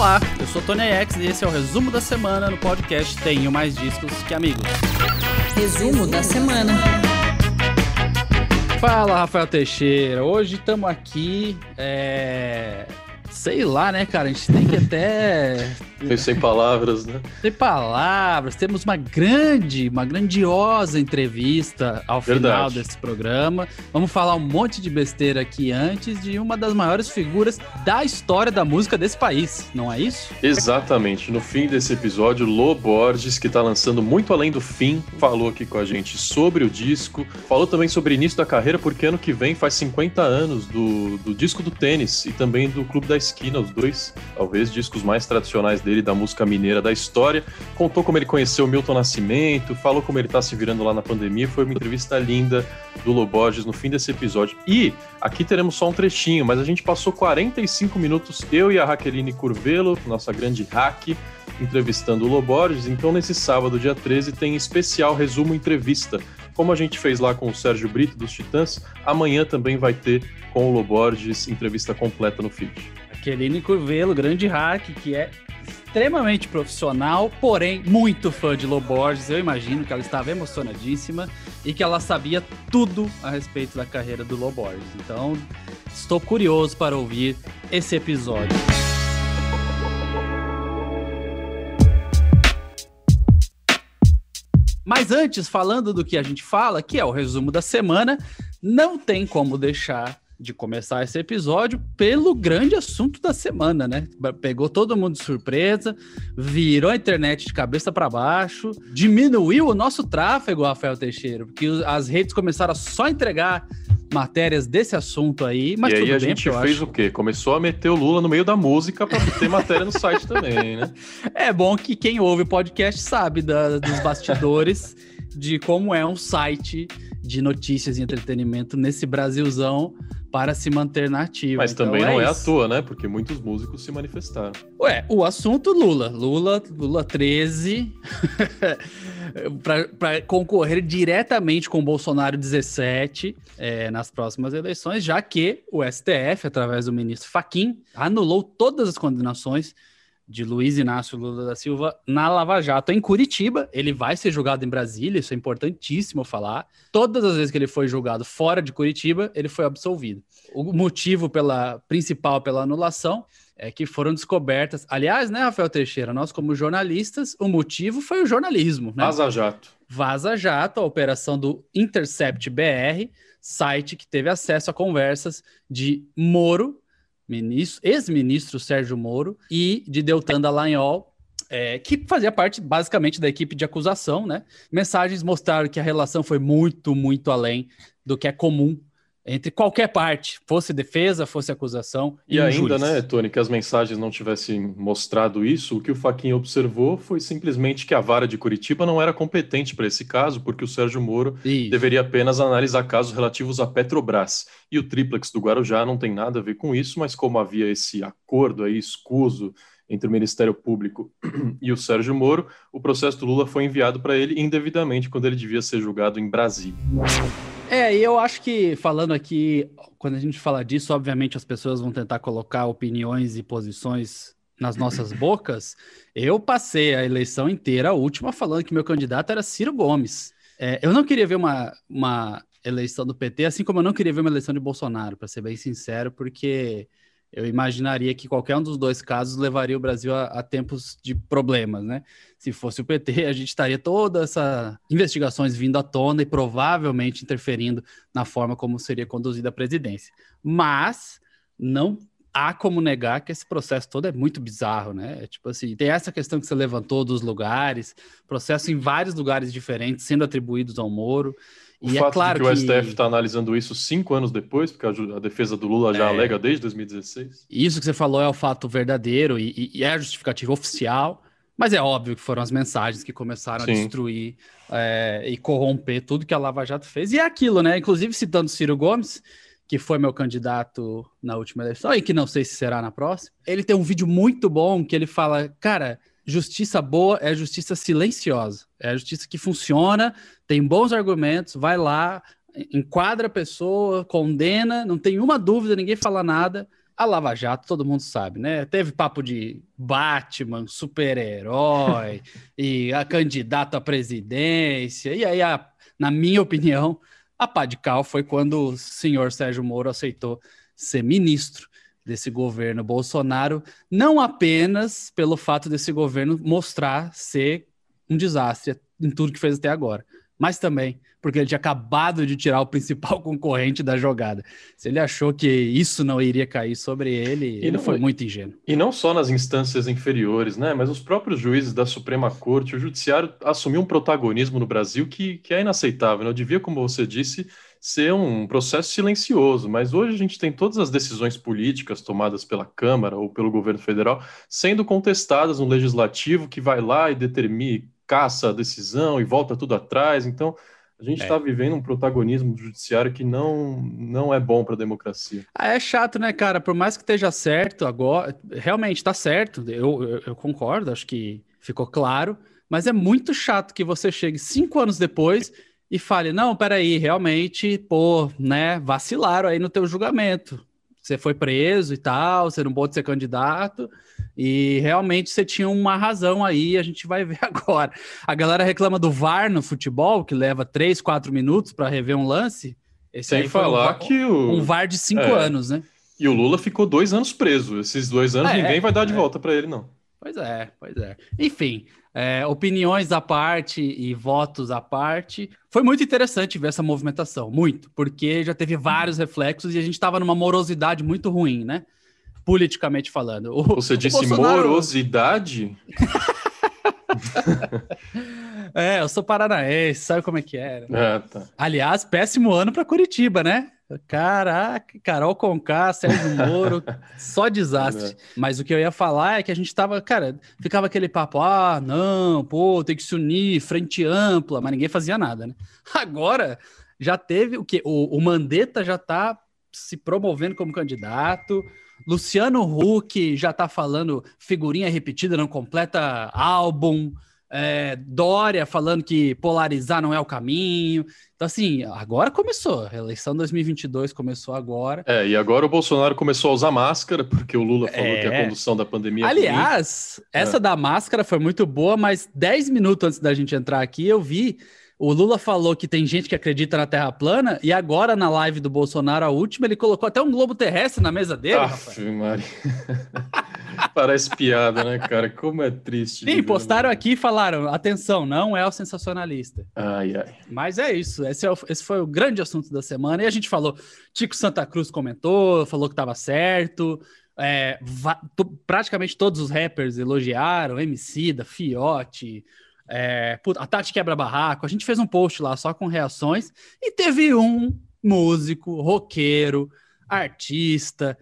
Olá, eu sou Tony X e esse é o resumo da semana no podcast Tenho Mais Discos que Amigos. Resumo da semana. Fala, Rafael Teixeira. Hoje estamos aqui. É... Sei lá, né, cara? A gente tem que até sem palavras, né? Sem palavras, temos uma grande, uma grandiosa entrevista ao Verdade. final desse programa. Vamos falar um monte de besteira aqui antes de uma das maiores figuras da história da música desse país, não é isso? Exatamente. No fim desse episódio, Lô Borges, que tá lançando muito além do fim, falou aqui com a gente sobre o disco. Falou também sobre o início da carreira, porque ano que vem faz 50 anos do, do disco do tênis e também do Clube da Esquina, os dois, talvez, discos mais tradicionais dele, da música mineira da história. Contou como ele conheceu o Milton Nascimento, falou como ele tá se virando lá na pandemia. Foi uma entrevista linda do Lô Borges no fim desse episódio. E aqui teremos só um trechinho, mas a gente passou 45 minutos, eu e a Raqueline Curvelo, nossa grande hack, entrevistando o Lô Borges. Então, nesse sábado, dia 13, tem especial resumo entrevista. Como a gente fez lá com o Sérgio Brito dos Titãs, amanhã também vai ter com o Lô Borges entrevista completa no feed. Aqueline Curvelo, grande hack, que é extremamente profissional, porém muito fã de Lô Borges. Eu imagino que ela estava emocionadíssima e que ela sabia tudo a respeito da carreira do Lô Borges. Então, estou curioso para ouvir esse episódio. Mas antes, falando do que a gente fala, que é o resumo da semana, não tem como deixar de começar esse episódio pelo grande assunto da semana, né? Pegou todo mundo de surpresa, virou a internet de cabeça para baixo, diminuiu o nosso tráfego, Rafael Teixeira, porque as redes começaram a só entregar matérias desse assunto aí, mas e aí a bem, gente fez acho- o quê? Começou a meter o Lula no meio da música para ter matéria no site também, né? É bom que quem ouve o podcast sabe da- dos bastidores de como é um site de notícias e entretenimento nesse Brasilzão para se manter na ativa. Mas Então também não é à isso. toa, né? Porque muitos músicos se manifestaram. Ué, o assunto Lula. Lula, Lula 13. para concorrer diretamente com Bolsonaro 17 é, nas próximas eleições, já que o STF, através do ministro Faquim, anulou todas as condenações de Luiz Inácio Lula da Silva na Lava Jato em Curitiba. Ele vai ser julgado em Brasília, isso é importantíssimo falar. Todas as vezes que ele foi julgado fora de Curitiba, ele foi absolvido. O motivo pela principal pela anulação é que foram descobertas. Aliás, né, Rafael Teixeira, nós como jornalistas, o motivo foi o jornalismo, né? Vaza Jato. Vaza Jato, a operação do Intercept BR, site que teve acesso a conversas de Moro, ex-ministro Sérgio Moro, e de Deltan Dallagnol, é, que fazia parte basicamente da equipe de acusação, né? Mensagens mostraram que a relação foi muito, muito além do que é comum entre qualquer parte, fosse defesa, fosse acusação. E um ainda, né, Tony, que as mensagens não tivessem mostrado isso, o que o Faquinha observou foi simplesmente que a vara de Curitiba não era competente para esse caso, porque o Sérgio Moro Isso. deveria apenas analisar casos relativos à Petrobras. E o triplex do Guarujá não tem nada a ver com isso, mas como havia esse acordo aí escuso entre o Ministério Público e o Sérgio Moro, o processo do Lula foi enviado para ele indevidamente quando ele devia ser julgado em Brasília. É, e eu acho que falando aqui, quando a gente fala disso, obviamente as pessoas vão tentar colocar opiniões e posições nas nossas bocas. Eu passei a eleição inteira, a última, falando que meu candidato era Ciro Gomes. É, eu não queria ver uma, uma eleição do PT, assim como eu não queria ver uma eleição de Bolsonaro, para ser bem sincero, porque eu imaginaria que qualquer um dos dois casos levaria o Brasil a, a tempos de problemas, né? Se fosse o PT, a gente estaria todas essas investigações vindo à tona e provavelmente interferindo na forma como seria conduzida a presidência. Mas não há como negar que esse processo todo é muito bizarro, né? É Tipo assim, tem essa questão que você levantou dos lugares, processo em vários lugares diferentes sendo atribuídos ao Moro. O e fato é claro de que o que STF está analisando isso cinco anos depois, porque a, a defesa do Lula já É. alega desde 2016. Isso que você falou é o fato verdadeiro e, e- e é a justificativa oficial, mas é óbvio que foram as mensagens que começaram Sim. a destruir é, e corromper tudo que a Lava Jato fez. E é aquilo, né? Inclusive citando Ciro Gomes, que foi meu candidato na última eleição e que não sei se será na próxima. Ele tem um vídeo muito bom que ele fala, cara, justiça boa é justiça silenciosa, é a justiça que funciona, tem bons argumentos, vai lá, enquadra a pessoa, condena, não tem uma dúvida, ninguém fala nada A Lava Jato, todo mundo sabe, né? Teve papo de Batman, super-herói e a candidato à presidência. E aí, a, na minha opinião, a pá de cal foi quando o senhor Sérgio Moro aceitou ser ministro desse governo Bolsonaro, não apenas pelo fato desse governo mostrar ser um desastre em tudo que fez até agora, mas também porque ele tinha acabado de tirar o principal concorrente da jogada. Se ele achou que isso não iria cair sobre ele, e ele não, foi muito ingênuo. E não só nas instâncias inferiores, né? Mas os próprios juízes da Suprema Corte, o Judiciário assumiu um protagonismo no Brasil que, que é inaceitável. Não né? devia, como você disse, ser um processo silencioso, mas hoje a gente tem todas as decisões políticas tomadas pela Câmara ou pelo governo federal sendo contestadas no legislativo que vai lá e determina, caça a decisão e volta tudo atrás. Então, a gente está é. vivendo um protagonismo do judiciário que não, não é bom para a democracia. Ah, é chato, né, cara? Por mais que esteja certo agora, realmente está certo, eu, eu, eu, concordo, acho que ficou claro, mas é muito chato que você chegue cinco anos depois e fale: não, peraí, realmente, pô, né, vacilaram aí no teu julgamento. Você foi preso e tal, você não pôde ser candidato. E realmente você tinha uma razão aí, a gente vai ver agora. A galera reclama do VAR no futebol, que leva 3, 4 minutos para rever um lance. Esse Sem falar um, que o... um VAR de 5 é. anos, né? E o Lula ficou dois anos preso. Esses dois anos é, ninguém vai dar de é. volta para ele, não. Pois é, pois é. Enfim, é, opiniões à parte e votos à parte. Foi muito interessante ver essa movimentação, muito, porque já teve vários reflexos e a gente estava numa morosidade muito ruim, né? politicamente falando. O, Você disse Bolsonaro... morosidade? é, eu sou paranaense, sabe como é que é? Né? Ah, tá. Aliás, péssimo ano para Curitiba, né? Caraca, Carol Conká, Sérgio Moro, só desastre. É. Mas o que eu ia falar é que a gente tava, cara, ficava aquele papo, ah, não, pô, tem que se unir, frente ampla, mas ninguém fazia nada, né? Agora já teve o que? O, o Mandetta já tá se promovendo como candidato, Luciano Huck já tá falando figurinha repetida, não completa álbum. É, Dória falando que polarizar não é o caminho. Então, assim, agora começou. A eleição 2022 começou agora. É, e agora o Bolsonaro começou a usar máscara, porque o Lula falou é... que a é. condução da pandemia. É Aliás, é essa da máscara foi muito boa, mas 10 minutos antes da gente entrar aqui, eu vi o Lula falou que tem gente que acredita na Terra plana e agora na live do Bolsonaro, a última, ele colocou até um globo terrestre na mesa dele. Aff, Maria. Parece piada, né, cara? Como é triste. Sim, postaram aqui e falaram: atenção, não é o sensacionalista. Ai, ai. Mas é isso. Esse, é o, esse foi o grande assunto da semana. E a gente falou: Tico Santa Cruz comentou, falou que estava certo. É, praticamente todos os rappers elogiaram, MC da Fiote. É, a Tati quebra barraco. A gente fez um post lá só com reações e teve um músico, roqueiro, artista,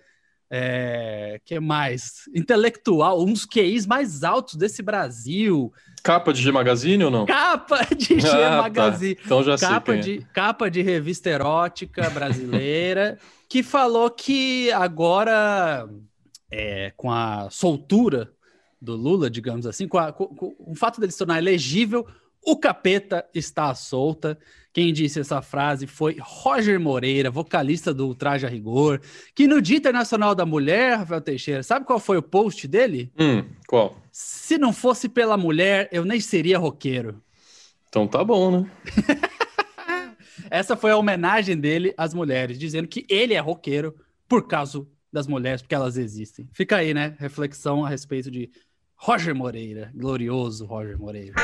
é, que mais? Intelectual, um dos QIs mais altos desse Brasil. Capa de G Magazine ou não? Capa de G ah. Magazine. Tá. Então já capa sei. De, é. Capa de revista erótica brasileira, que falou que agora, é, com a soltura do Lula, digamos assim, com, a, com, com, o fato dele se tornar elegível, o capeta está à solta. Quem disse essa frase foi Roger Moreira, vocalista do Traje a Rigor, que no Dia Internacional da Mulher, Rafael Teixeira, sabe qual foi o post dele? Hum, qual? Se não fosse pela mulher, eu nem seria roqueiro. Então tá bom, né? Essa foi a homenagem dele às mulheres, dizendo que ele é roqueiro por causa das mulheres, porque elas existem. Fica aí, né? Reflexão a respeito de Roger Moreira, glorioso Roger Moreira.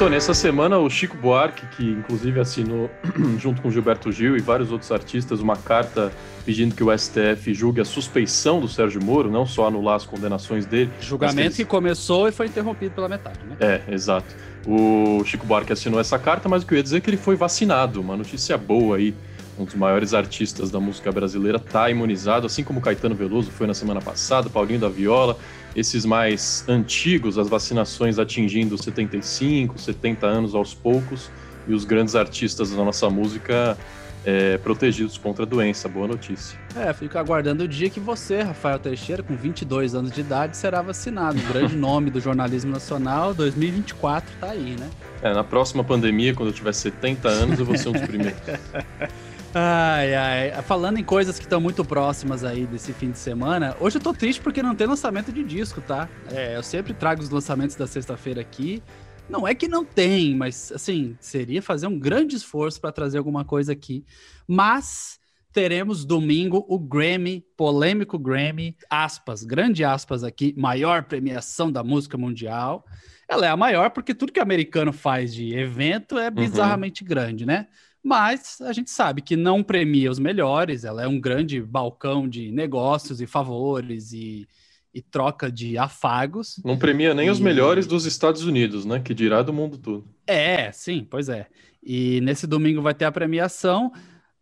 Tony, essa semana o Chico Buarque, que inclusive assinou, junto com Gilberto Gil e vários outros artistas, uma carta pedindo que o STF julgue a suspeição do Sérgio Moro, não só anular as condenações dele. Julgamento que, eles... que começou e foi interrompido pela metade, né? É, exato. O Chico Buarque assinou essa carta, mas o que eu ia dizer é que ele foi vacinado, uma notícia boa aí um dos maiores artistas da música brasileira, está imunizado, assim como Caetano Veloso foi na semana passada, Paulinho da Viola, esses mais antigos, as vacinações atingindo 75, 70 anos aos poucos, e os grandes artistas da nossa música é, protegidos contra a doença. Boa notícia. É, fico aguardando o dia que você, Rafael Teixeira, com 22 anos de idade, será vacinado. O grande nome do jornalismo nacional, 2024, tá aí, né? É, na próxima pandemia, quando eu tiver 70 anos, eu vou ser um dos primeiros. Ai, ai. Falando em coisas que estão muito próximas aí desse fim de semana, hoje eu tô triste porque não tem lançamento de disco, tá? É, eu sempre trago os lançamentos da sexta-feira aqui. Não é que não tem, mas assim, seria fazer um grande esforço para trazer alguma coisa aqui. Mas teremos domingo o Grammy, polêmico Grammy, aspas, grande aspas aqui, maior premiação da música mundial. Ela é a maior porque tudo que americano faz de evento é uhum. bizarramente uhum. grande, né? Mas a gente sabe que não premia os melhores, ela é um grande balcão de negócios e favores e, e troca de afagos. Não premia nem e... os melhores dos Estados Unidos, né? Que dirá do mundo todo. É, sim, pois é. E nesse domingo vai ter a premiação.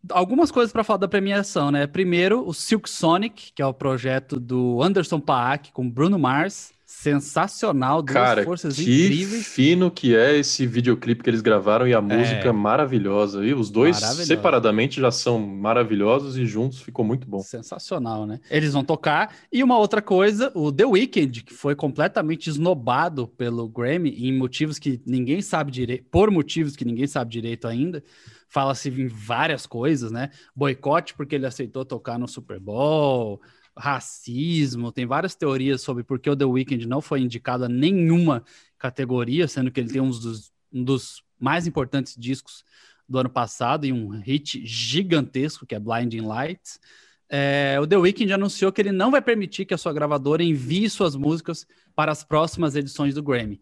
Algumas coisas para falar da premiação, né? Primeiro, o Silk Sonic, que é o projeto do Anderson Paak com Bruno Mars sensacional, duas Cara, forças que incríveis. fino que é esse videoclipe que eles gravaram e a música é. maravilhosa. E os dois separadamente já são maravilhosos e juntos ficou muito bom. Sensacional, né? Eles vão tocar. E uma outra coisa, o The Weeknd, que foi completamente esnobado pelo Grammy em motivos que ninguém sabe direito, por motivos que ninguém sabe direito ainda. Fala-se em várias coisas, né? Boicote porque ele aceitou tocar no Super Bowl racismo, tem várias teorias sobre por que o The Weeknd não foi indicado a nenhuma categoria, sendo que ele tem um dos, um dos mais importantes discos do ano passado e um hit gigantesco que é Blinding Lights. É, o The Weeknd anunciou que ele não vai permitir que a sua gravadora envie suas músicas para as próximas edições do Grammy.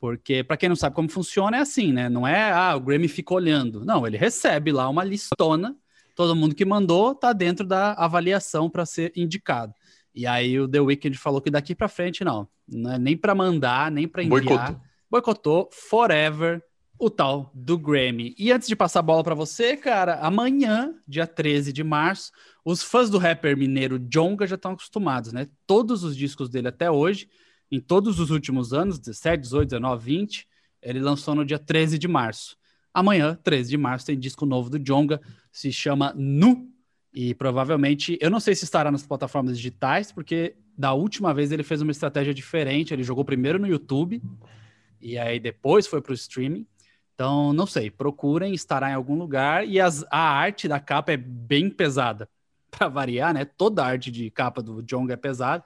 Porque, para quem não sabe como funciona, é assim, né? Não é, ah, o Grammy fica olhando. Não, ele recebe lá uma listona todo mundo que mandou tá dentro da avaliação para ser indicado. E aí o The Weeknd falou que daqui para frente não, não é nem para mandar, nem para enviar. Boicotou. Boicotou forever o tal do Grammy. E antes de passar a bola para você, cara, amanhã, dia 13 de março, os fãs do rapper mineiro Jonga já estão acostumados, né? Todos os discos dele até hoje, em todos os últimos anos, 17, 18, 19, 20, ele lançou no dia 13 de março. Amanhã, 13 de março, tem disco novo do Jonga, se chama Nu. E provavelmente, eu não sei se estará nas plataformas digitais, porque da última vez ele fez uma estratégia diferente. Ele jogou primeiro no YouTube e aí depois foi para o streaming. Então, não sei, procurem, estará em algum lugar. E as, a arte da capa é bem pesada, para variar, né? Toda a arte de capa do Jonga é pesada.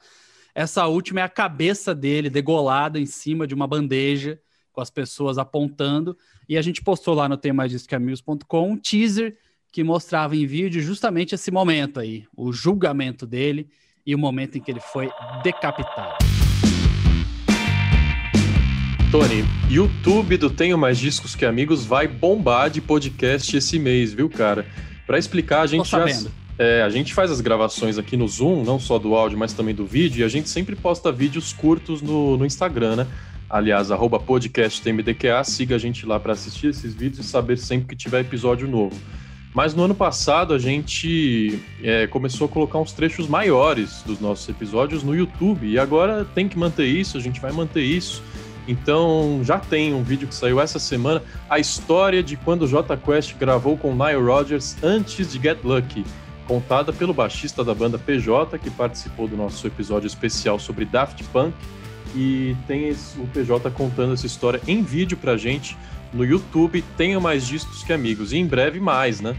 Essa última é a cabeça dele degolada em cima de uma bandeja, com as pessoas apontando. E a gente postou lá no temaisdiscoamigos.com um teaser que mostrava em vídeo justamente esse momento aí, o julgamento dele e o momento em que ele foi decapitado. Tony, YouTube do Tenho Mais Discos Que Amigos vai bombar de podcast esse mês, viu, cara? Para explicar, a gente já. É, a gente faz as gravações aqui no Zoom, não só do áudio, mas também do vídeo, e a gente sempre posta vídeos curtos no, no Instagram, né? Aliás, arroba siga a gente lá para assistir esses vídeos e saber sempre que tiver episódio novo. Mas no ano passado a gente é, começou a colocar uns trechos maiores dos nossos episódios no YouTube e agora tem que manter isso, a gente vai manter isso. Então já tem um vídeo que saiu essa semana, a história de quando o J Quest gravou com Nile Rodgers antes de Get Lucky, contada pelo baixista da banda PJ que participou do nosso episódio especial sobre Daft Punk e tem esse, o PJ contando essa história em vídeo pra gente no YouTube. Tenha mais discos que amigos. E em breve mais, né?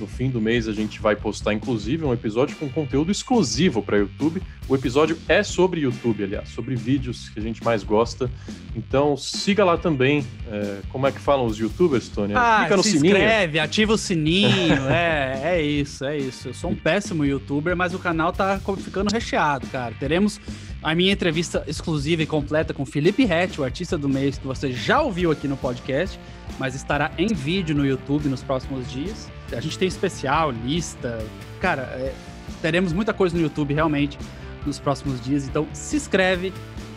No fim do mês a gente vai postar, inclusive, um episódio com conteúdo exclusivo para YouTube. O episódio é sobre YouTube, aliás, sobre vídeos que a gente mais gosta. Então siga lá também. É, como é que falam os YouTubers, Tony? Ah, Clica no se sininho. inscreve, ativa o sininho. é, é isso, é isso. Eu sou um péssimo YouTuber, mas o canal tá ficando recheado, cara. Teremos a minha entrevista exclusiva e completa com Felipe Rett, o artista do mês que você já ouviu aqui no podcast, mas estará em vídeo no YouTube nos próximos dias. A gente tem especial, lista. Cara, é, teremos muita coisa no YouTube realmente nos próximos dias, então se inscreve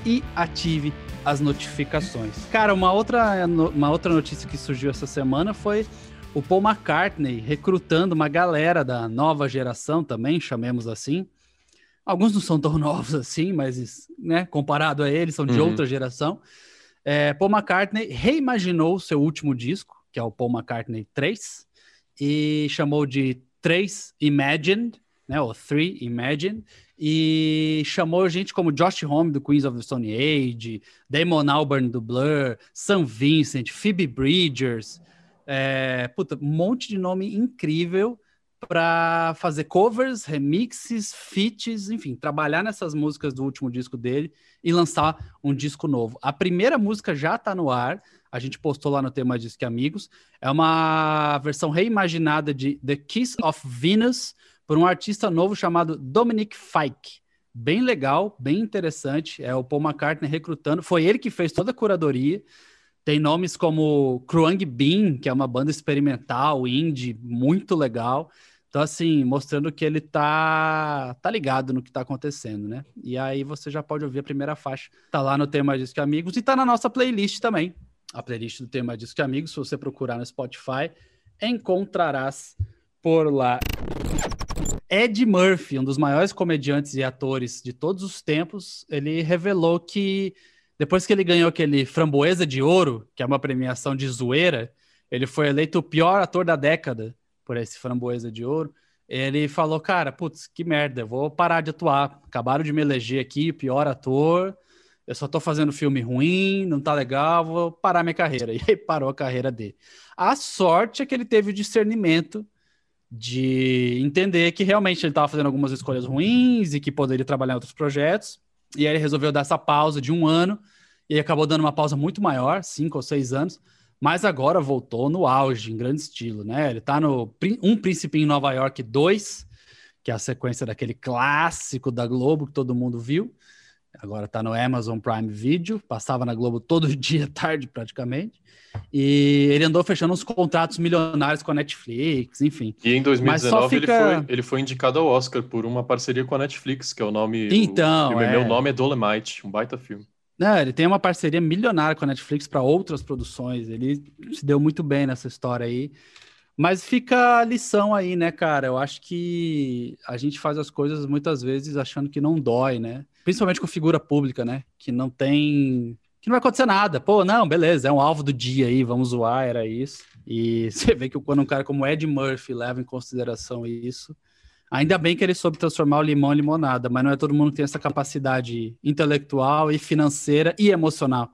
e ative as notificações. Cara, uma outra, uma outra notícia que surgiu essa semana foi o Paul McCartney recrutando uma galera da nova geração também, chamemos assim, Alguns não são tão novos assim, mas né, comparado a eles, são de uhum. outra geração. É, Paul McCartney reimaginou seu último disco, que é o Paul McCartney 3, e chamou de 3 Imagined, né, ou 3 Imagined, e chamou gente como Josh Homme do Queens of the Stone Age, Damon Albarn do Blur, Sam Vincent, Phoebe Bridgers, é, puta, um monte de nome incrível para fazer covers, remixes, feats, enfim, trabalhar nessas músicas do último disco dele e lançar um disco novo. A primeira música já está no ar, a gente postou lá no tema Disque Amigos. É uma versão reimaginada de The Kiss of Venus por um artista novo chamado Dominic Fike. Bem legal, bem interessante. É o Paul McCartney recrutando. Foi ele que fez toda a curadoria. Tem nomes como Kruang Bean, que é uma banda experimental, indie, muito legal. Então, assim, mostrando que ele tá, tá ligado no que tá acontecendo, né? E aí você já pode ouvir a primeira faixa. Tá lá no Tema Disco Amigos e tá na nossa playlist também. A playlist do Tema Disco Amigos, se você procurar no Spotify, encontrarás por lá. Ed Murphy, um dos maiores comediantes e atores de todos os tempos, ele revelou que depois que ele ganhou aquele Framboesa de Ouro, que é uma premiação de zoeira, ele foi eleito o pior ator da década por esse Framboesa de Ouro, ele falou, cara, putz, que merda, eu vou parar de atuar. Acabaram de me eleger aqui, pior ator, eu só tô fazendo filme ruim, não tá legal, vou parar minha carreira. E aí parou a carreira dele. A sorte é que ele teve o discernimento de entender que realmente ele estava fazendo algumas escolhas ruins e que poderia trabalhar em outros projetos. E aí ele resolveu dar essa pausa de um ano e acabou dando uma pausa muito maior, cinco ou seis anos, mas agora voltou no auge, em grande estilo, né? Ele tá no Um Príncipe em Nova York 2, que é a sequência daquele clássico da Globo que todo mundo viu. Agora tá no Amazon Prime Video, passava na Globo todo dia, tarde praticamente. E ele andou fechando uns contratos milionários com a Netflix, enfim. E em 2019 fica... ele, foi, ele foi indicado ao Oscar por uma parceria com a Netflix, que é o nome. Então. O, é... Meu nome é Dolemite, um baita filme. Não, ele tem uma parceria milionária com a Netflix para outras produções. Ele se deu muito bem nessa história aí. Mas fica a lição aí, né, cara? Eu acho que a gente faz as coisas muitas vezes achando que não dói, né? Principalmente com figura pública, né? Que não tem. Que não vai acontecer nada. Pô, não, beleza, é um alvo do dia aí, vamos zoar, era isso. E você vê que quando um cara como Ed Murphy leva em consideração isso, Ainda bem que ele soube transformar o limão em limonada, mas não é todo mundo que tem essa capacidade intelectual e financeira e emocional.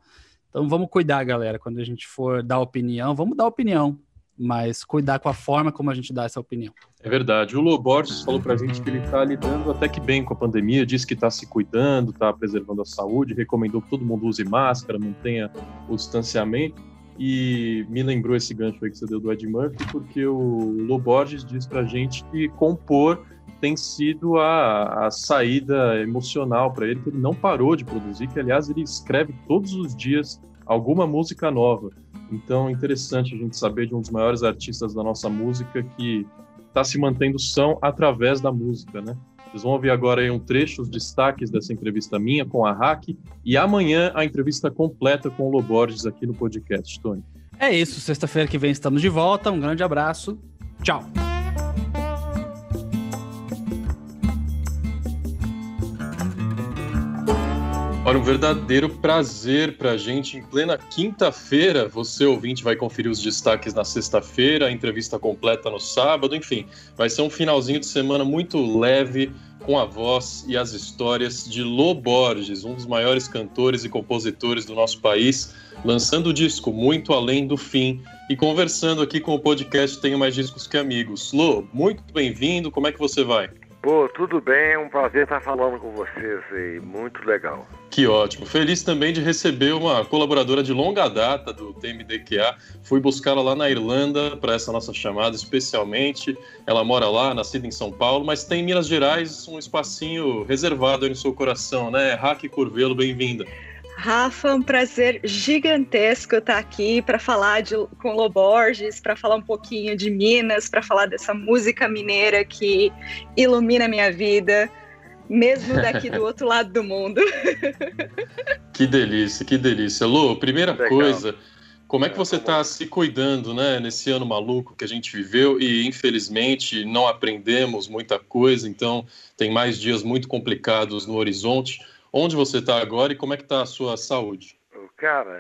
Então vamos cuidar, galera, quando a gente for dar opinião, vamos dar opinião, mas cuidar com a forma como a gente dá essa opinião. É verdade. O Loborges falou para a gente que ele está lidando até que bem com a pandemia, disse que está se cuidando, está preservando a saúde, recomendou que todo mundo use máscara, mantenha o distanciamento. E me lembrou esse gancho aí que você deu do Ed Murphy, porque o Loborges diz pra gente que compor tem sido a, a saída emocional para ele, que ele não parou de produzir, que aliás ele escreve todos os dias alguma música nova. Então, interessante a gente saber de um dos maiores artistas da nossa música que está se mantendo são através da música, né? Vocês vão ouvir agora aí um trecho, os destaques dessa entrevista minha com a Hack e amanhã a entrevista completa com o Loborges aqui no podcast, Tony. É isso, sexta-feira que vem estamos de volta. Um grande abraço. Tchau. Olha, um verdadeiro prazer para a gente em plena quinta-feira. Você, ouvinte, vai conferir os destaques na sexta-feira, a entrevista completa no sábado, enfim. Vai ser um finalzinho de semana muito leve, com a voz e as histórias de Lô Borges, um dos maiores cantores e compositores do nosso país, lançando o disco Muito Além do Fim e conversando aqui com o podcast Tenho Mais Discos Que Amigos. Lô, muito bem-vindo, como é que você vai? Pô, tudo bem, é um prazer estar falando com vocês aí, muito legal. Que ótimo. Feliz também de receber uma colaboradora de longa data do TMDQA. Fui buscá-la lá na Irlanda para essa nossa chamada, especialmente. Ela mora lá, nascida em São Paulo, mas tem em Minas Gerais um espacinho reservado aí no seu coração, né? Raque Curvelo, bem-vinda. Rafa, um prazer gigantesco estar aqui para falar de, com o Loborges, para falar um pouquinho de Minas, para falar dessa música mineira que ilumina a minha vida, mesmo daqui do outro lado do mundo. que delícia, que delícia. Lu, primeira Legal. coisa, como é que você está se cuidando, né, nesse ano maluco que a gente viveu e infelizmente não aprendemos muita coisa, então tem mais dias muito complicados no horizonte. Onde você está agora e como é que está a sua saúde? Cara,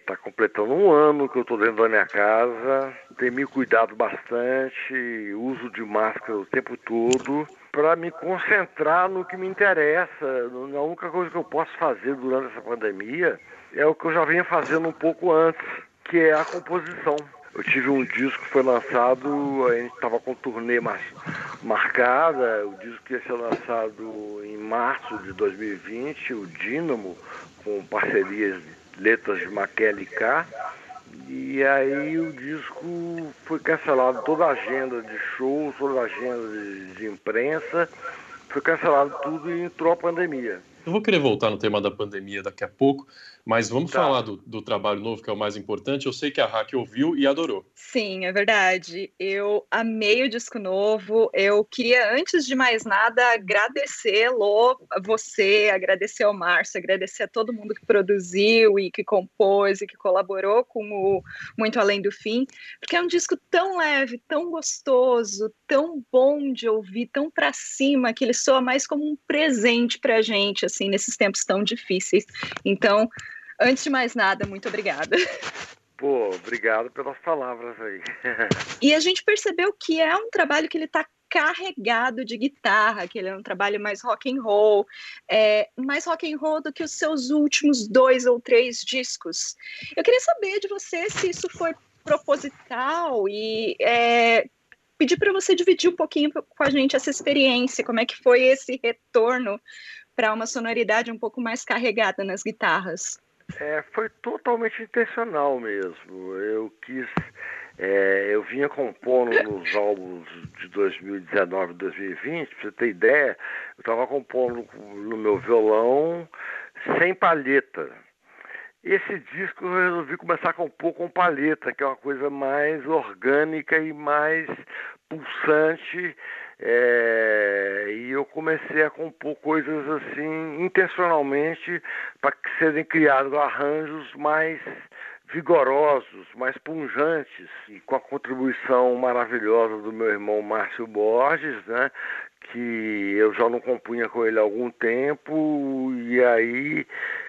está é, completando um ano que eu estou dentro da minha casa, tenho me cuidado bastante, uso de máscara o tempo todo para me concentrar no que me interessa. A única coisa que eu posso fazer durante essa pandemia é o que eu já vinha fazendo um pouco antes, que é a composição. Eu tive um disco que foi lançado, a gente estava com turnê marcada, o disco ia ser lançado em março de 2020, o Dínamo, com parcerias letras de Maquele K. E aí o disco foi cancelado, toda a agenda de shows, toda a agenda de, de imprensa, foi cancelado tudo e entrou a pandemia. Eu vou querer voltar no tema da pandemia daqui a pouco, mas vamos tá. falar do, do, trabalho novo, que é o mais importante. Eu sei que a Hack ouviu e adorou. Sim, é verdade. Eu amei o disco novo. Eu queria, antes de mais nada, agradecer, Lô, a você, agradecer ao Márcio, agradecer a todo mundo que produziu e que compôs e que colaborou com o Muito Além do Fim, porque é um disco tão leve, tão gostoso, tão bom de ouvir, tão para cima, que ele soa mais como um presente pra gente, assim, nesses tempos tão difíceis. Então, Antes de mais nada, muito obrigada. Pô, obrigado pelas palavras aí. e a gente percebeu que é um trabalho que ele está carregado de guitarra, que ele é um trabalho mais rock and roll, é, mais rock and roll do que os seus últimos dois ou três discos. Eu queria saber de você se isso foi proposital e é, pedir para você dividir um pouquinho com a gente essa experiência, como é que foi esse retorno para uma sonoridade um pouco mais carregada nas guitarras. É, foi totalmente intencional mesmo. Eu quis. É, eu vinha compondo nos álbuns de 2019 e 2020, pra você ter ideia, eu estava compondo no meu violão sem palheta. Esse disco eu resolvi começar a compor com palheta, que é uma coisa mais orgânica e mais pulsante é, e eu comecei a compor coisas assim intencionalmente para que serem criados arranjos mais vigorosos, mais punjantes, e com a contribuição maravilhosa do meu irmão Márcio Borges, né, que eu já não compunha com ele há algum tempo, e aí,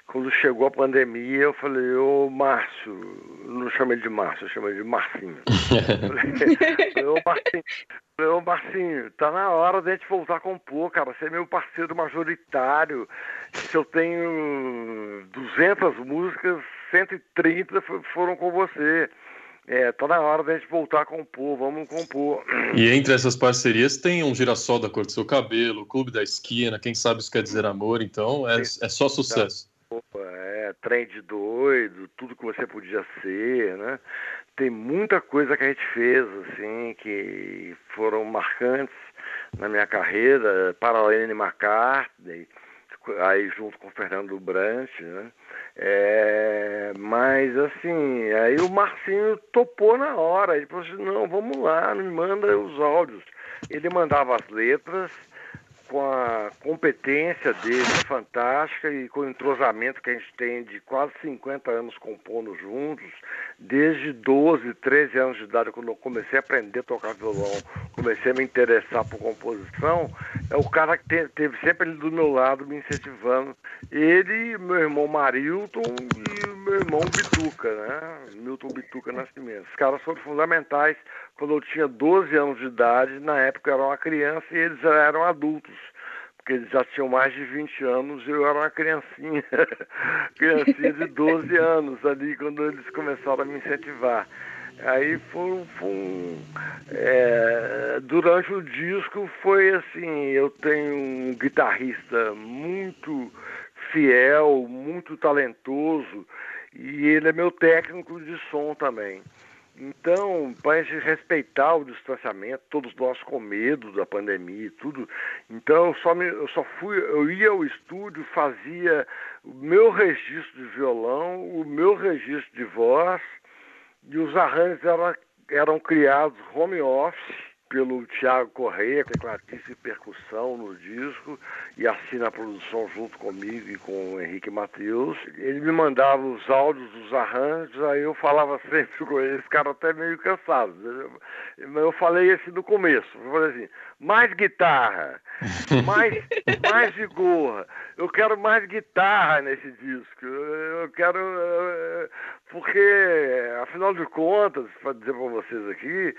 quando chegou a pandemia, eu falei, ô Márcio, não chamei de Márcio, eu chamei de Marcinho. falei, ô Marcinho, ô Marcinho, tá na hora da gente voltar a compor, cara, você é meu parceiro majoritário, se eu tenho 200 músicas, 130 foram com você. É, tá na hora da gente voltar a compor, vamos compor. E entre essas parcerias tem um girassol da cor do seu cabelo, o Clube da Esquina, quem sabe isso quer dizer amor, então é, é só sucesso. É, trem de doido, tudo que você podia ser, né? Tem muita coisa que a gente fez, assim, que foram marcantes na minha carreira, Paralene McCartney, aí junto com o Fernando Brant, né? É, mas assim, aí o Marcinho topou na hora. Ele falou assim: não, vamos lá, me manda os áudios. Ele mandava as letras, com a competência dele fantástica e com o entrosamento que a gente tem de quase 50 anos compondo juntos, desde 12, 13 anos de idade, quando eu comecei a aprender a tocar violão, comecei a me interessar por composição, é o cara que te, teve sempre ali do meu lado me incentivando. Ele, meu irmão Marilton e meu irmão Bituca, né? Milton Bituca Nascimento. Os caras foram fundamentais quando eu tinha 12 anos de idade, na época eu era uma criança e eles eram adultos, porque eles já tinham mais de 20 anos eu era uma criancinha, criancinha de 12 anos ali, quando eles começaram a me incentivar. Aí foi, foi é, durante o disco foi assim, eu tenho um guitarrista muito fiel, muito talentoso, e ele é meu técnico de som também. Então, para a gente respeitar o distanciamento, todos nós com medo da pandemia e tudo. Então, eu só, me, eu só fui, eu ia ao estúdio, fazia o meu registro de violão, o meu registro de voz, e os arranjos eram, eram criados home office pelo Tiago Correia, tecladista e percussão no disco, e assina a produção junto comigo e com o Henrique Matheus. Ele me mandava os áudios dos arranjos, aí eu falava sempre com ele, esse cara até meio cansado. Mas eu falei assim no começo, eu falei assim, mais guitarra, mais, mais vigor, eu quero mais guitarra nesse disco, eu quero porque, afinal de contas, para dizer para vocês aqui,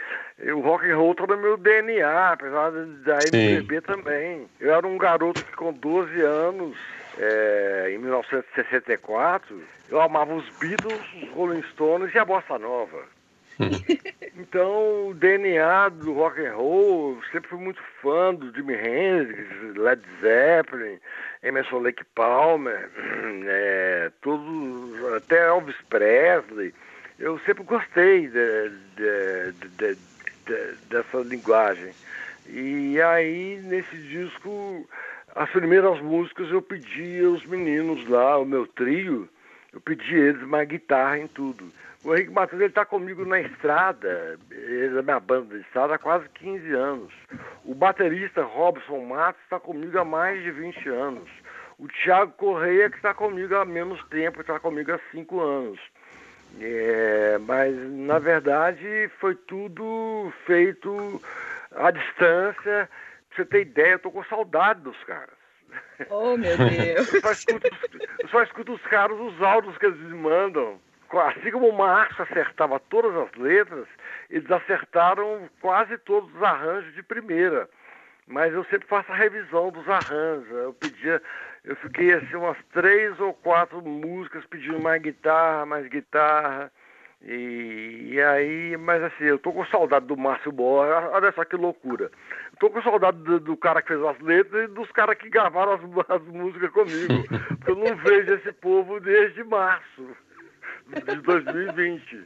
o rock and roll está no meu DNA, apesar da MPB também. Eu era um garoto que com 12 anos, é, em 1964, eu amava os Beatles, os Rolling Stones e a Bossa Nova. então, o DNA do rock and roll, sempre fui muito fã do Jimi Hendrix, Led Zeppelin, Emerson Lake Palmer, é, todos, até Elvis Presley. Eu sempre gostei de, de, de, dessa linguagem. E aí, nesse disco, as primeiras músicas eu pedi aos meninos lá, o meu trio, eu pedi eles uma guitarra em tudo. O Henrique Matheus está comigo na estrada, ele é minha banda de estrada há quase 15 anos. O baterista Robson Matos está comigo há mais de 20 anos. O Thiago Correia, que está comigo há menos tempo, está comigo há 5 anos. É, mas, na verdade, foi tudo feito à distância. Pra você ter ideia, eu tô com saudade dos caras. Oh, meu Deus! eu, só escuto, os caras, os áudios que eles me mandam. Assim como o Márcio acertava todas as letras, eles acertaram quase todos os arranjos de primeira. Mas eu sempre faço a revisão dos arranjos. Eu pedia, eu fiquei assim umas três ou quatro músicas pedindo mais guitarra, mais guitarra. E, e, aí, mas assim, eu tô com saudade do Márcio Borra, olha só que loucura. Tô com saudade do, do, cara que fez as letras e dos caras que gravaram as, as músicas comigo. Eu não vejo esse povo desde março de 2020.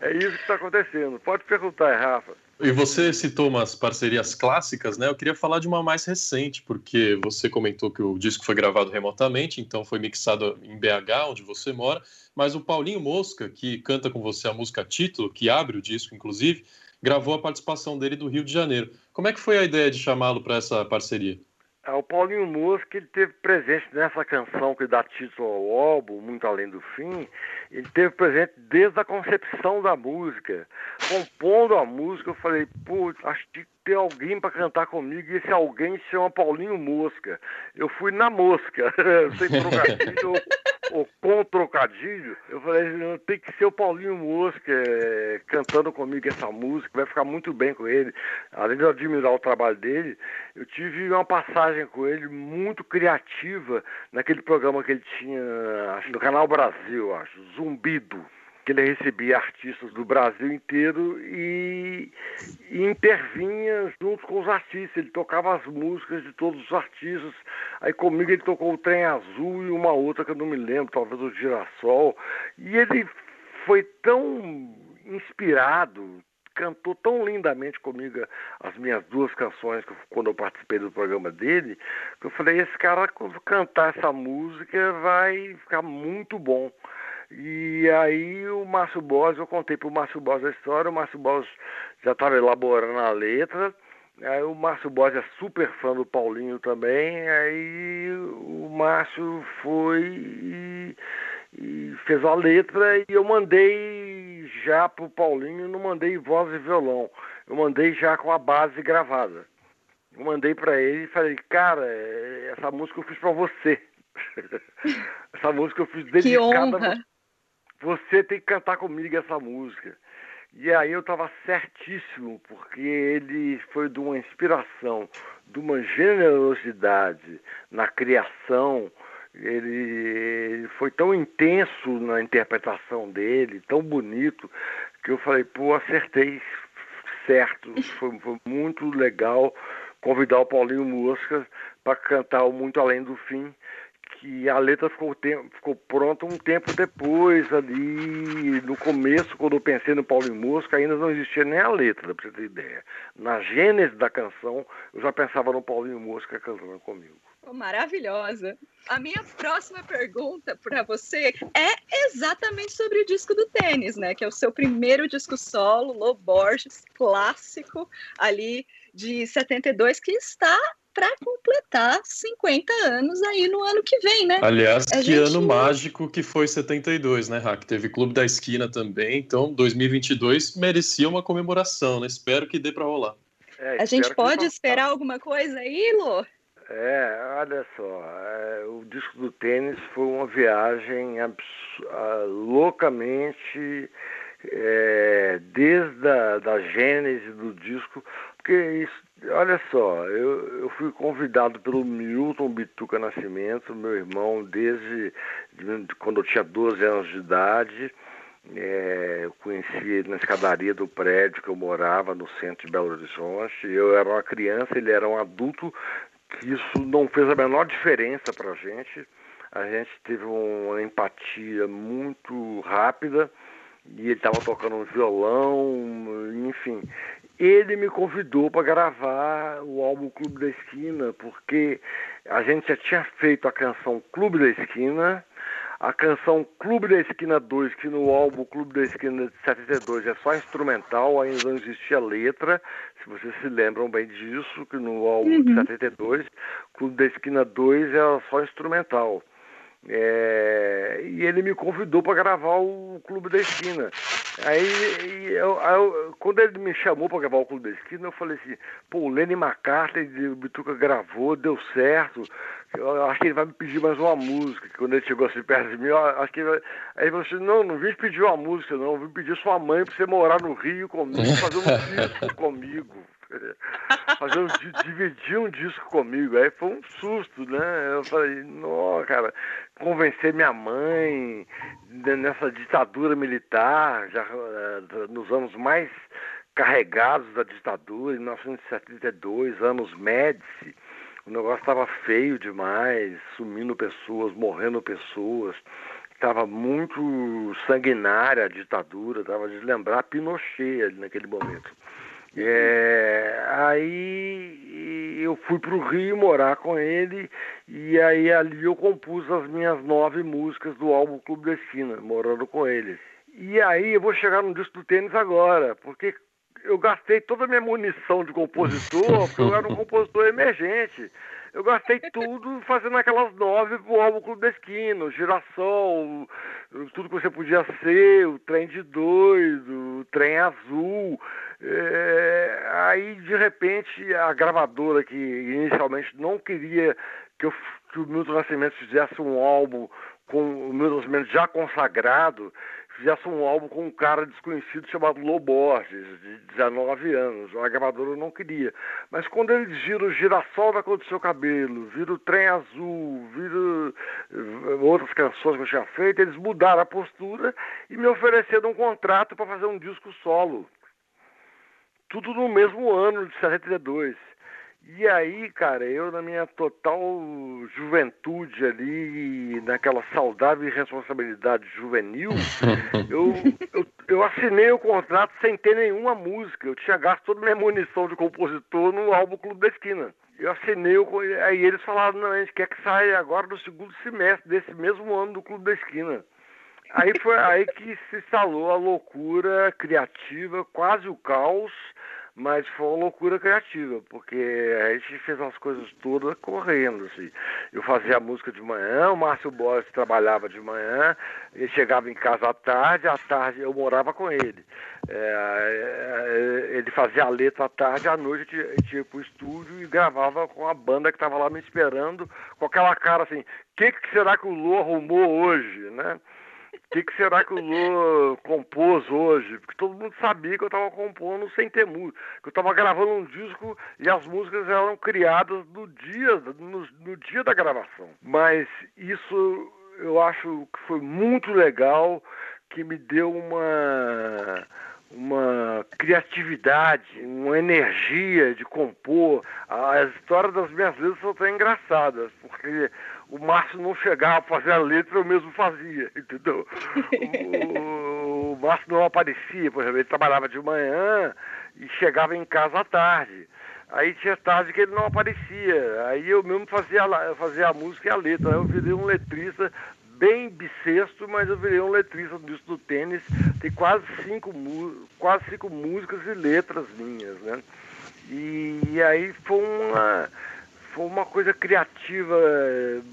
É isso que está acontecendo. Pode perguntar, Rafa. E você citou umas parcerias clássicas, né? Eu queria falar de uma mais recente, porque você comentou que o disco foi gravado remotamente, então foi mixado em BH, onde você mora. Mas o Paulinho Mosca, que canta com você a música título, que abre o disco, inclusive, gravou a participação dele do Rio de Janeiro. Como é que foi a ideia de chamá-lo para essa parceria? É, o Paulinho Mosca ele teve presente nessa canção que dá título ao álbum, Muito Além do Fim, ele teve presente desde a concepção da música. Compondo a música, eu falei, putz, acho que tem alguém para cantar comigo, e esse alguém se chama Paulinho Mosca. Eu fui na mosca, sem trocadilho ou com trocadilho. Eu falei, tem que ser o Paulinho Mosca é, cantando comigo essa música, vai ficar muito bem com ele. Além de eu admirar o trabalho dele, eu tive uma passagem com ele muito criativa naquele programa que ele tinha, acho, no Canal Brasil, acho, Zumbido que ele recebia artistas do Brasil inteiro e, e, intervinha junto com os artistas. Ele tocava as músicas de todos os artistas. Aí comigo ele tocou o Trem Azul e uma outra que eu não me lembro, talvez o Girassol. E ele foi tão inspirado, cantou tão lindamente comigo as minhas duas canções que, quando eu participei do programa dele, que eu falei, esse cara quando cantar essa música vai ficar muito bom. E aí o Márcio Borges, eu contei para o Márcio Borges a história, o Márcio Borges já estava elaborando a letra, aí o Márcio Borges é super fã do Paulinho também, aí o Márcio foi e, e fez a letra e eu mandei já para o Paulinho, não mandei voz e violão, eu mandei já com a base gravada. Eu mandei para ele e falei, cara, essa música eu fiz para você. essa música eu fiz dedicada que honra você tem que cantar comigo essa música. E aí eu estava certíssimo, porque ele foi de uma inspiração, de uma generosidade na criação, ele, ele foi tão intenso na interpretação dele, tão bonito, que eu falei, pô, acertei certo. Foi, foi muito legal convidar o Paulinho Mosca para cantar o Muito Além do Fim, que a letra ficou, ficou pronta um tempo depois, ali no começo, quando eu pensei no Paulo e Mosca, ainda não existia nem a letra, para você ter ideia. Na gênese da canção, eu já pensava no Paulinho Mosca cantando comigo. Oh, maravilhosa. A minha próxima pergunta para você é exatamente sobre o disco do tênis, né? Que é o seu primeiro disco solo, Lô Borges, clássico, ali de 72, que está para completar 50 anos aí no ano que vem, né? Aliás, a que gente... ano mágico que foi 72, né, Rack? Teve Clube da Esquina também, então 2022 merecia uma comemoração, né? Espero que dê para rolar. É, a gente pode esperar alguma coisa aí, Lô? É, olha só, é, o disco do tênis foi uma viagem uh, loucamente é, desde a da gênese do disco, porque isso Olha só, eu, eu fui convidado pelo Milton Bituca Nascimento, meu irmão, desde de, quando eu tinha 12 anos de idade. É, eu conheci ele na escadaria do prédio que eu morava, no centro de Belo Horizonte. Eu era uma criança, ele era um adulto, que isso não fez a menor diferença para a gente. A gente teve uma empatia muito rápida e ele estava tocando um violão, enfim. Ele me convidou para gravar o álbum Clube da Esquina, porque a gente já tinha feito a canção Clube da Esquina, a canção Clube da Esquina 2, que no álbum Clube da Esquina de 72 é só instrumental, ainda não existia letra, se vocês se lembram bem disso, que no álbum uhum. de 72, Clube da Esquina 2 era só instrumental. É, e ele me convidou para gravar o Clube da Esquina. Aí, eu, eu, quando ele me chamou para gravar o Clube da Esquina, eu falei assim: pô, o Lenny McCartney de Bituca gravou, deu certo. Eu acho que ele vai me pedir mais uma música. Quando ele chegou assim perto de mim, eu acho que ele vai... Aí ele falou assim: não, não vim pedir uma música, não, vim pedir sua mãe para você morar no Rio comigo, fazer um disco comigo. fazer um, dividir um disco comigo. Aí foi um susto, né? Eu falei, não, cara, convencer minha mãe nessa ditadura militar, já eh, nos anos mais carregados da ditadura, em 1972, anos Médici, o negócio estava feio demais, sumindo pessoas, morrendo pessoas, estava muito sanguinária a ditadura, estava de lembrar Pinochet ali naquele momento. É, aí eu fui para o Rio morar com ele e aí ali eu compus as minhas nove músicas do álbum Clube da Esquina, morando com ele. E aí eu vou chegar no disco do tênis agora, porque eu gastei toda a minha munição de compositor, porque eu era um compositor emergente. Eu gastei tudo fazendo aquelas nove pro álbum Clube da Esquina, o Girassol, tudo que você podia ser, o Trem de Doido, o Trem Azul. É, aí, de repente, a gravadora que inicialmente não queria que, eu, que o Milton Nascimento fizesse um álbum com o Milton Nascimento já consagrado, fizesse um álbum com um cara desconhecido chamado Loborges, de 19 anos. A gravadora não queria. Mas quando eles viram o Girassol da Cor do Seu Cabelo, viram o Trem Azul, viram eh, outras canções que eu tinha feito, eles mudaram a postura e me ofereceram um contrato para fazer um disco solo tudo no mesmo ano de 72. E aí, cara, eu na minha total juventude ali, naquela saudável responsabilidade juvenil, eu, eu, eu, assinei o contrato sem ter nenhuma música. Eu tinha gasto toda a minha munição de compositor no álbum Clube da Esquina. Eu assinei, aí eles falaram, não, a gente quer que saia agora no segundo semestre desse mesmo ano do Clube da Esquina. Aí foi aí que se instalou a loucura criativa, quase o caos, mas foi uma loucura criativa, porque a gente fez as coisas todas correndo, assim. Eu fazia a música de manhã, o Márcio Borges trabalhava de manhã, ele chegava em casa à tarde, à tarde eu morava com ele. É, é ele fazia a letra à tarde, à noite gente ia pro estúdio e gravava com a banda que estava lá me esperando, com aquela cara assim, o que, que será que o Lu arrumou hoje, né? O que, que, será que o Lô compôs hoje? Porque todo mundo sabia que eu estava compondo sem ter música. Que eu estava gravando um disco e as músicas eram criadas no dia, no, no dia da gravação. Mas isso eu acho que foi muito legal, que me deu uma uma criatividade, uma energia de compor. As histórias das minhas letras são até engraçadas, porque o Márcio não chegava a fazer a letra, eu mesmo fazia, entendeu? o, o Márcio não aparecia, por exemplo, ele trabalhava de manhã e chegava em casa à tarde. Aí tinha tarde que ele não aparecia. Aí eu mesmo fazia, fazia a música e a letra. Aí eu virei um letrista bem bissexto, mas eu virei um letrista do disco do tênis. Tem quase cinco, quase cinco músicas e letras minhas, né? E, e aí foi uma foi uma coisa criativa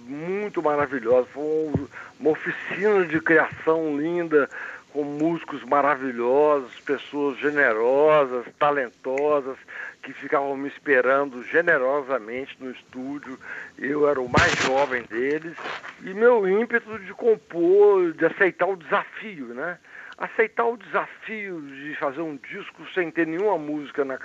muito maravilhosa, foi uma oficina de criação linda, com músicos maravilhosos, pessoas generosas, talentosas, que ficavam me esperando generosamente no estúdio. Eu era o mais jovem deles e meu ímpeto de compor, de aceitar o desafio, né? Aceitar o desafio de fazer um disco sem ter nenhuma música na,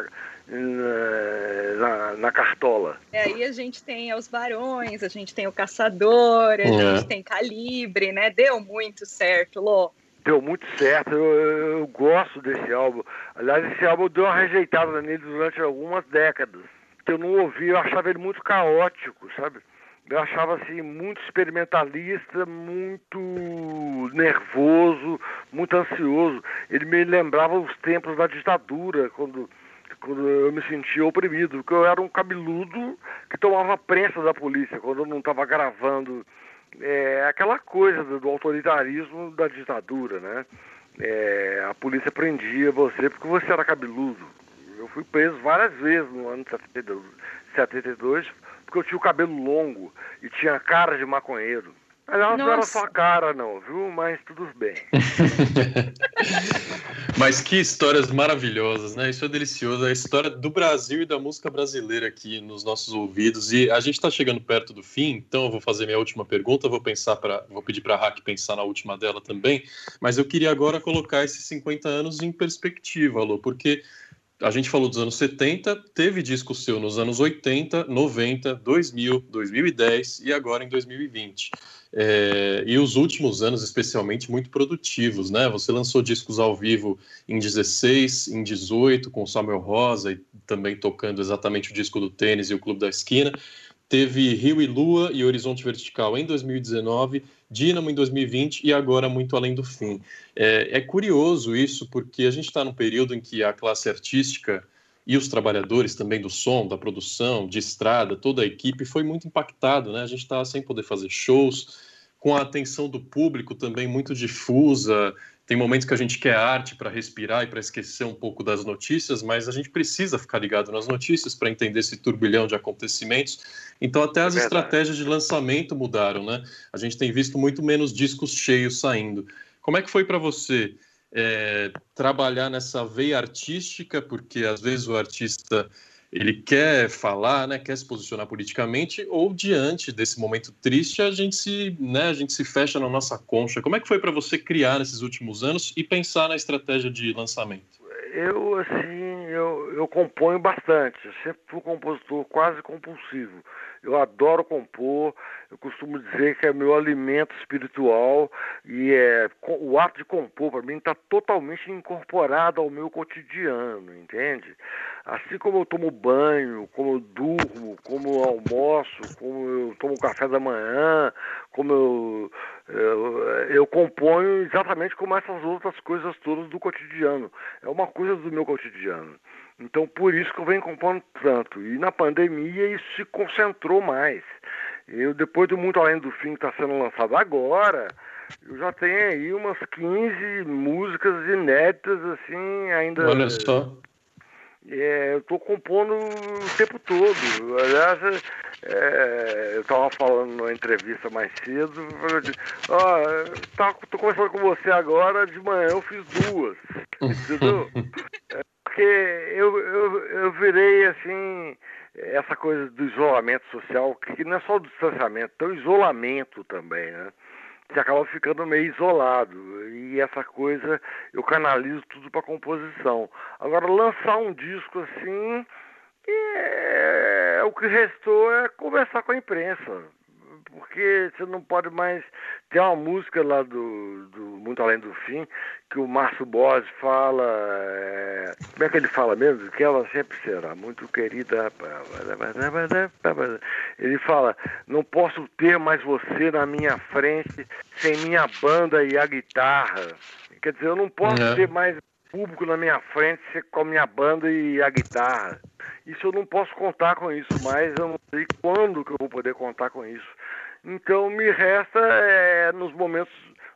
na, na cartola. É, aí a gente tem os Barões, a gente tem o Caçador, a é. gente tem Calibre, né? Deu muito certo, Lô. deu muito certo. Eu, eu, eu, gosto desse álbum. Aliás, esse álbum deu uma rejeitada nele durante algumas décadas. Eu não ouvi, eu achava ele muito caótico, sabe? Eu achava assim muito experimentalista, muito nervoso, muito ansioso. Ele me lembrava os tempos da ditadura, quando quando eu me sentia oprimido, porque eu era um cabeludo que tomava prensa da polícia quando eu não estava gravando é, aquela coisa do, do, autoritarismo da ditadura, né? É, a polícia prendia você porque você era cabeludo. Eu fui preso várias vezes no ano de 72 porque eu tinha o cabelo longo e tinha cara de maconheiro. Aliás, não era só cara, não, viu? Mas tudo bem. Mas que histórias maravilhosas, né? Isso é delicioso. A história do Brasil e da música brasileira aqui nos nossos ouvidos. E a gente está chegando perto do fim, então eu vou fazer minha última pergunta. Vou pensar para, vou pedir para a Hack pensar na última dela também. Mas eu queria agora colocar esses 50 anos em perspectiva, Alô, porque a gente falou dos anos 70, teve disco seu nos anos 80, 90, 2000, 2010 e agora em 2020. É, e os últimos anos, especialmente, muito produtivos, né? Você lançou discos ao vivo em 16, em 18, com Samuel Rosa e também tocando exatamente o disco do tênis e o Clube da Esquina. Teve Rio e Lua e Horizonte Vertical em 2019 Dínamo em 2020 e agora muito além do fim. É, é curioso isso, porque a gente está num período em que a classe artística e os trabalhadores também do som, da produção, de estrada, toda a equipe foi muito impactado, né? A gente estava sem poder fazer shows, com a atenção do público também muito difusa, tem momentos que a gente quer arte para respirar e para esquecer um pouco das notícias, mas a gente precisa ficar ligado nas notícias para entender esse turbilhão de acontecimentos. Então, até as é estratégias de lançamento mudaram, né? A gente tem visto muito menos discos cheios saindo. Como é que foi para você é, trabalhar nessa veia artística? Porque às vezes o artista ele quer falar, né, quer se posicionar politicamente, ou diante desse momento triste a gente se, né, a gente se fecha na nossa concha. Como é que foi para você criar nesses últimos anos e pensar na estratégia de lançamento? Eu assim, eu, eu componho bastante. Eu sempre fui um compositor quase compulsivo. Eu adoro compor, eu costumo dizer que é meu alimento espiritual e é o ato de compor para mim está totalmente incorporado ao meu cotidiano, entende? Assim como eu tomo banho, como eu durmo, como eu almoço, como eu tomo café da manhã, como eu, eu, eu componho exatamente como essas outras coisas todas do cotidiano. É uma coisa do meu cotidiano. Então, por isso que eu venho compondo tanto. E na pandemia isso se concentrou mais. Eu, depois do Muito Além do Fim que está sendo lançado agora, eu já tenho aí umas 15 músicas inéditas, assim, ainda. Olha só. É, eu estou compondo o tempo todo. Aliás, é, eu estava falando numa entrevista mais cedo, ó, tá, tô conversando com você agora, de manhã eu fiz duas. Entendeu? Porque eu, eu, eu virei assim, essa coisa do isolamento social, que não é só o distanciamento, tem o isolamento também, né? Você acaba ficando meio isolado. E essa coisa eu canalizo tudo para composição. Agora, lançar um disco assim, é, o que restou é conversar com a imprensa porque você não pode mais. Tem uma música lá do, do Muito Além do Fim, que o Márcio Borges fala. É, como é que ele fala mesmo? Que ela sempre será muito querida. Ele fala: Não posso ter mais você na minha frente sem minha banda e a guitarra. Quer dizer, eu não posso uhum. ter mais público na minha frente com a minha banda e a guitarra. Isso eu não posso contar com isso, mas eu não sei quando que eu vou poder contar com isso. Então me resta, é, nos momentos,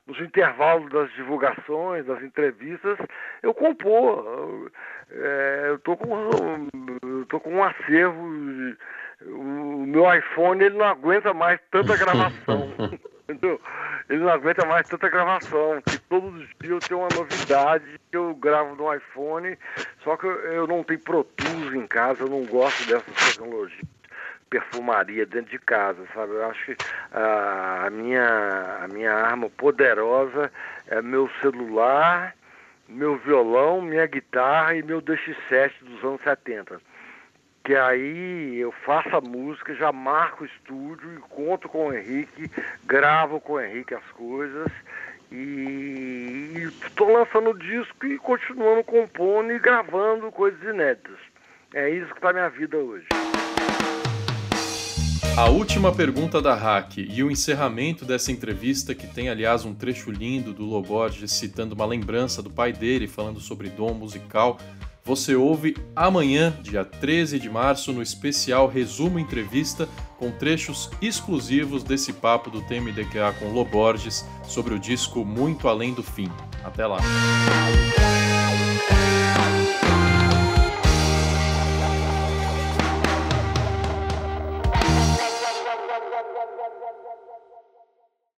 nos intervalos das divulgações, das entrevistas, eu compor. É, eu tô com, eu tô com um acervo. O meu iPhone ele não aguenta mais tanta gravação. entendeu? Ele não aguenta mais tanta gravação, que todos os dias eu tenho uma novidade que eu gravo no iPhone, só que eu, não tenho Pro Tools em casa, eu não gosto dessa tecnologia perfumaria dentro de casa, sabe? Eu acho que a, minha, a minha arma poderosa é meu celular, meu violão, minha guitarra e meu DX7 dos anos 70. Que aí eu faço a música, já marco o estúdio, encontro com o Henrique, gravo com o Henrique as coisas e, E estou lançando o disco e continuando compondo e gravando coisas inéditas. É isso que está minha vida hoje. A última pergunta da Hack e o encerramento dessa entrevista, que tem aliás um trecho lindo do Loborges citando uma lembrança do pai dele falando sobre dom musical, você ouve amanhã, dia 13 de março, no especial Resumo Entrevista, com trechos exclusivos desse papo do TMDQA com Loborges sobre o disco Muito Além do Fim. Até lá!